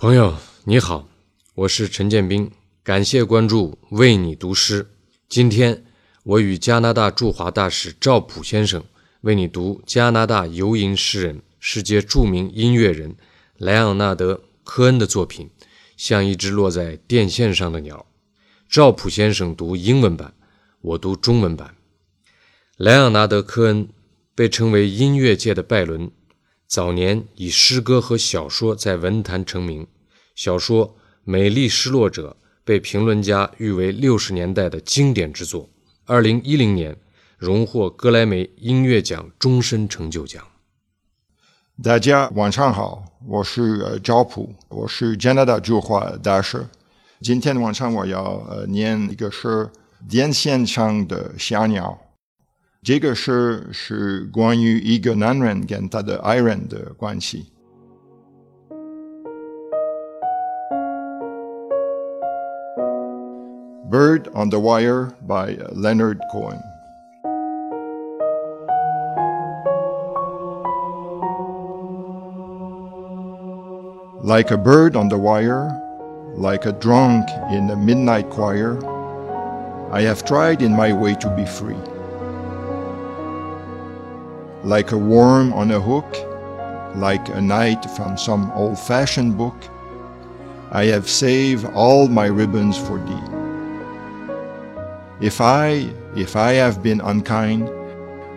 朋友你好，我是陈建斌，感谢关注，为你读诗。今天我与加拿大驻华大使赵普先生为你读加拿大游吟诗人、世界著名音乐人莱昂纳德·科恩的作品《像一只落在电线上的鸟》。赵普先生读英文版，我读中文版。莱昂纳德·科恩被称为音乐界的拜伦。早年以诗歌和小说在文坛成名，小说《美丽失落者》被评论家誉为六十年代的经典之作。二零一零年荣获格莱美音乐奖终身成就奖。大家晚上好，我是赵普，我是加拿大驻华大使。今天晚上我要呃念一个是电线上的小鸟。这个是是关于一个男人跟他的爱人的关系。Bird on the Wire by Leonard Cohen. Like a bird on the wire, like a drunk in a midnight choir, I have tried in my way to be free like a worm on a hook, like a knight from some old fashioned book. I have saved all my ribbons for thee. If I, if I have been unkind,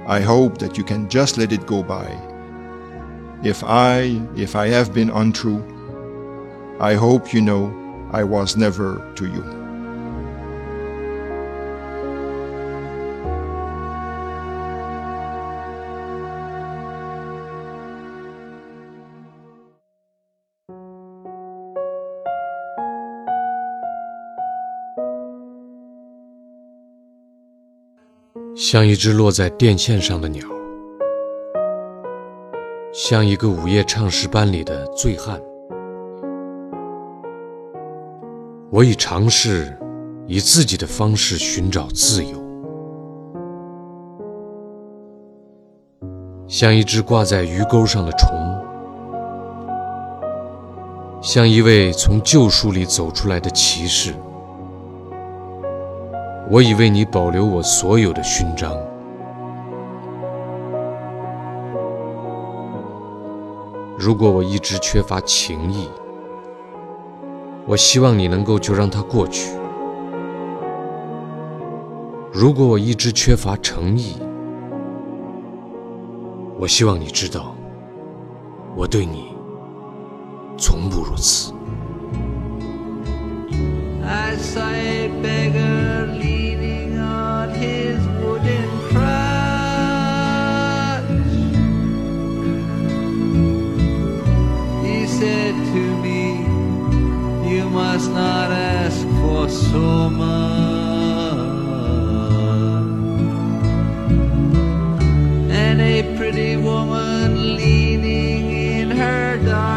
I hope that you can just let it go by. If I, if I have been untrue, I hope you know I was never to you. 像一只落在电线上的鸟，像一个午夜唱诗班里的醉汉。我已尝试以自己的方式寻找自由，像一只挂在鱼钩上的虫，像一位从旧书里走出来的骑士。我已为你保留我所有的勋章。如果我一直缺乏情谊，我希望你能够就让它过去；如果我一直缺乏诚意，我希望你知道，我对你从不如此。And a pretty woman leaning in her dark